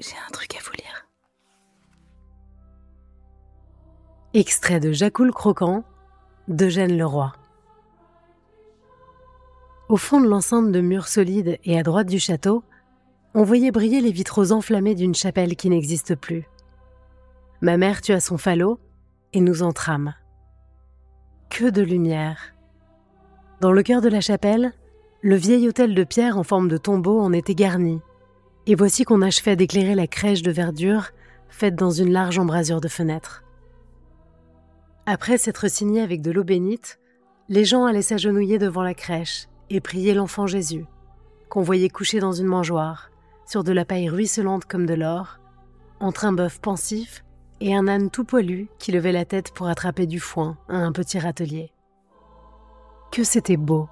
J'ai un truc à vous lire. Extrait de Jacoul Croquant d'Eugène Leroy. Au fond de l'enceinte de murs solides et à droite du château, on voyait briller les vitraux enflammés d'une chapelle qui n'existe plus. Ma mère tua son falot et nous entrâmes. Que de lumière. Dans le cœur de la chapelle, le vieil hôtel de pierre en forme de tombeau en était garni, et voici qu'on achevait d'éclairer la crèche de verdure faite dans une large embrasure de fenêtre. Après s'être signé avec de l'eau bénite, les gens allaient s'agenouiller devant la crèche et prier l'enfant Jésus, qu'on voyait couché dans une mangeoire, sur de la paille ruisselante comme de l'or, entre un bœuf pensif et un âne tout poilu qui levait la tête pour attraper du foin à un petit râtelier. Que c'était beau!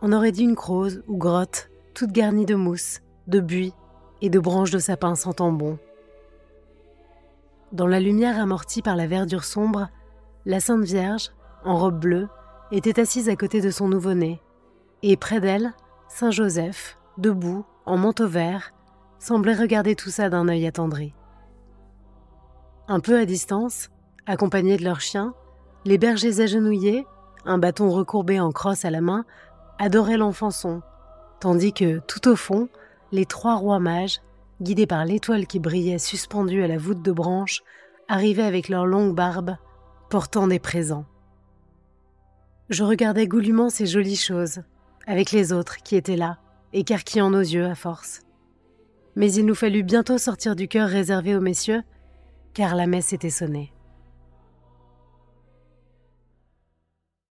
On aurait dit une crose ou grotte, toute garnie de mousse, de buis et de branches de sapin sans tambon. Dans la lumière amortie par la verdure sombre, la Sainte Vierge, en robe bleue, était assise à côté de son nouveau-né, et près d'elle, Saint Joseph, debout, en manteau vert, semblait regarder tout ça d'un œil attendri. Un peu à distance, accompagnés de leurs chiens, les bergers agenouillés, un bâton recourbé en crosse à la main, adoraient l'enfançon, tandis que, tout au fond, les trois rois mages, guidés par l'étoile qui brillait suspendue à la voûte de branches, arrivaient avec leurs longues barbes, portant des présents. Je regardais goulûment ces jolies choses, avec les autres qui étaient là, écarquillant nos yeux à force. Mais il nous fallut bientôt sortir du cœur réservé aux messieurs, car la messe était sonnée.